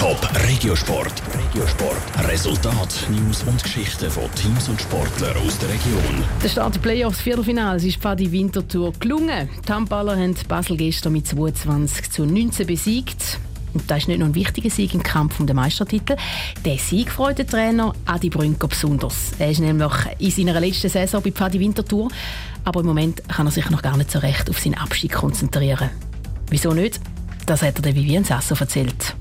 Top Regiosport. Regiosport. Resultat, News und Geschichten von Teams und Sportlern aus der Region. Der Start der Playoffs Viertelfinale ist Pfadi Winterthur gelungen. Die Handballer haben Basel gestern mit 22 zu 19 besiegt. Und das ist nicht nur ein wichtiger Sieg im Kampf um den Meistertitel. Der Sieg freut den Trainer Adi Brünker besonders. Er ist nämlich in seiner letzten Saison bei Pfadi Winterthur. Aber im Moment kann er sich noch gar nicht so recht auf seinen Abschied konzentrieren. Wieso nicht? Das hat er der Vivian Sasso erzählt.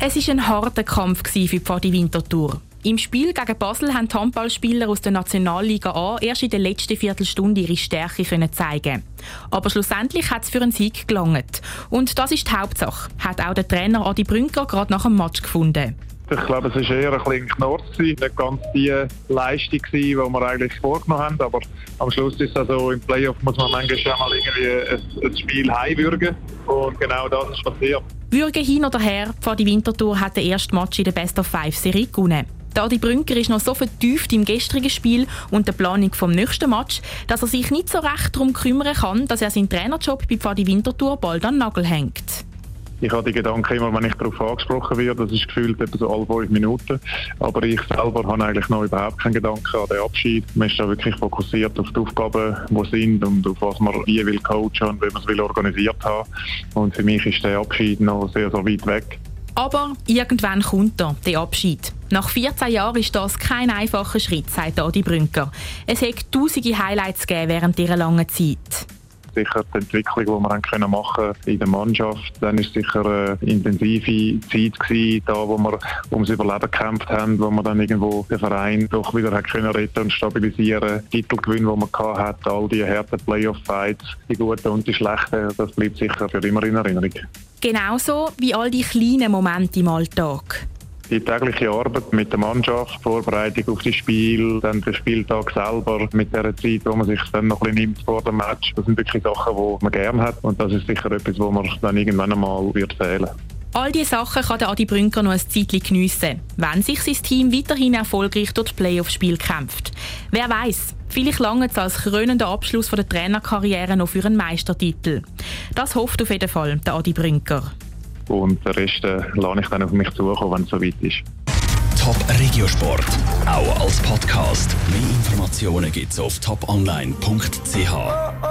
Es war ein harter Kampf für Pfadi Winterthur. Im Spiel gegen Basel haben die Handballspieler aus der Nationalliga A erst in der letzten Viertelstunde ihre Stärke können zeigen. Aber schlussendlich hat es für einen Sieg gelangt. Und das ist die Hauptsache, hat auch der Trainer Adi Brünker gerade nach dem Match gefunden. Ich glaube, es war eher ein bisschen Knorr, nicht ganz die Leistung, die wir eigentlich vorgenommen haben. Aber am Schluss ist es so, im Playoff muss man manchmal schon mal irgendwie ein, Spiel heimwürgen. Und genau das ist passiert. Würgen hin oder her, die Winterthur hat den ersten Match in der Best-of-Five-Serie gewonnen. Adi Brünker ist noch so vertieft im gestrigen Spiel und der Planung vom nächsten Match, dass er sich nicht so recht darum kümmern kann, dass er seinen Trainerjob bei Pfadi Winterthur bald an den Nagel hängt. Ich habe die Gedanken immer, wenn ich darauf angesprochen werde, das ist gefühlt etwa so alle fünf Minuten. Aber ich selber habe eigentlich noch überhaupt keinen Gedanken an den Abschied. Man ist da wirklich fokussiert auf die Aufgaben, die sind und auf was man wie will coachen und wie man es will organisiert haben. Und für mich ist der Abschied noch sehr, sehr weit weg. Aber irgendwann kommt er, der Abschied. Nach 14 Jahren ist das kein einfacher Schritt, sagt Adi Brünker. Es hat tausende Highlights gegeben während dieser langen Zeit sicher die Entwicklung, die wir können machen in der Mannschaft. Dann ist sicher eine intensive Zeit gewesen, da, wo wir ums Überleben gekämpft haben, wo wir dann irgendwo den Verein doch wieder hat können retten und stabilisieren. Titelgewinn, den man hat, all die harten Playoff-Fights, die guten und die schlechten, das bleibt sicher für immer in Erinnerung. Genauso wie all die kleinen Momente im Alltag die tägliche Arbeit mit der Mannschaft, Vorbereitung auf das Spiel, dann der Spieltag selber mit der Zeit, wo man sich dann noch ein bisschen nimmt vor dem Match. Das sind wirklich Sachen, die man gerne hat und das ist sicher etwas, wo man dann irgendwann einmal wird fehlen. All diese Sachen kann der Adi Brünker noch ein Zeitchen geniessen, wenn sich sein Team weiterhin erfolgreich durch das Playoff-Spiel kämpft. Wer weiß, vielleicht lange es als krönender Abschluss der Trainerkarriere noch für einen Meistertitel. Das hofft auf jeden Fall der Adi Brünker. Und den Rest äh, lasse ich dann auf mich zukommen, wenn es soweit ist. Top Regiosport, auch als Podcast. Mehr Informationen gibt es auf toponline.ch.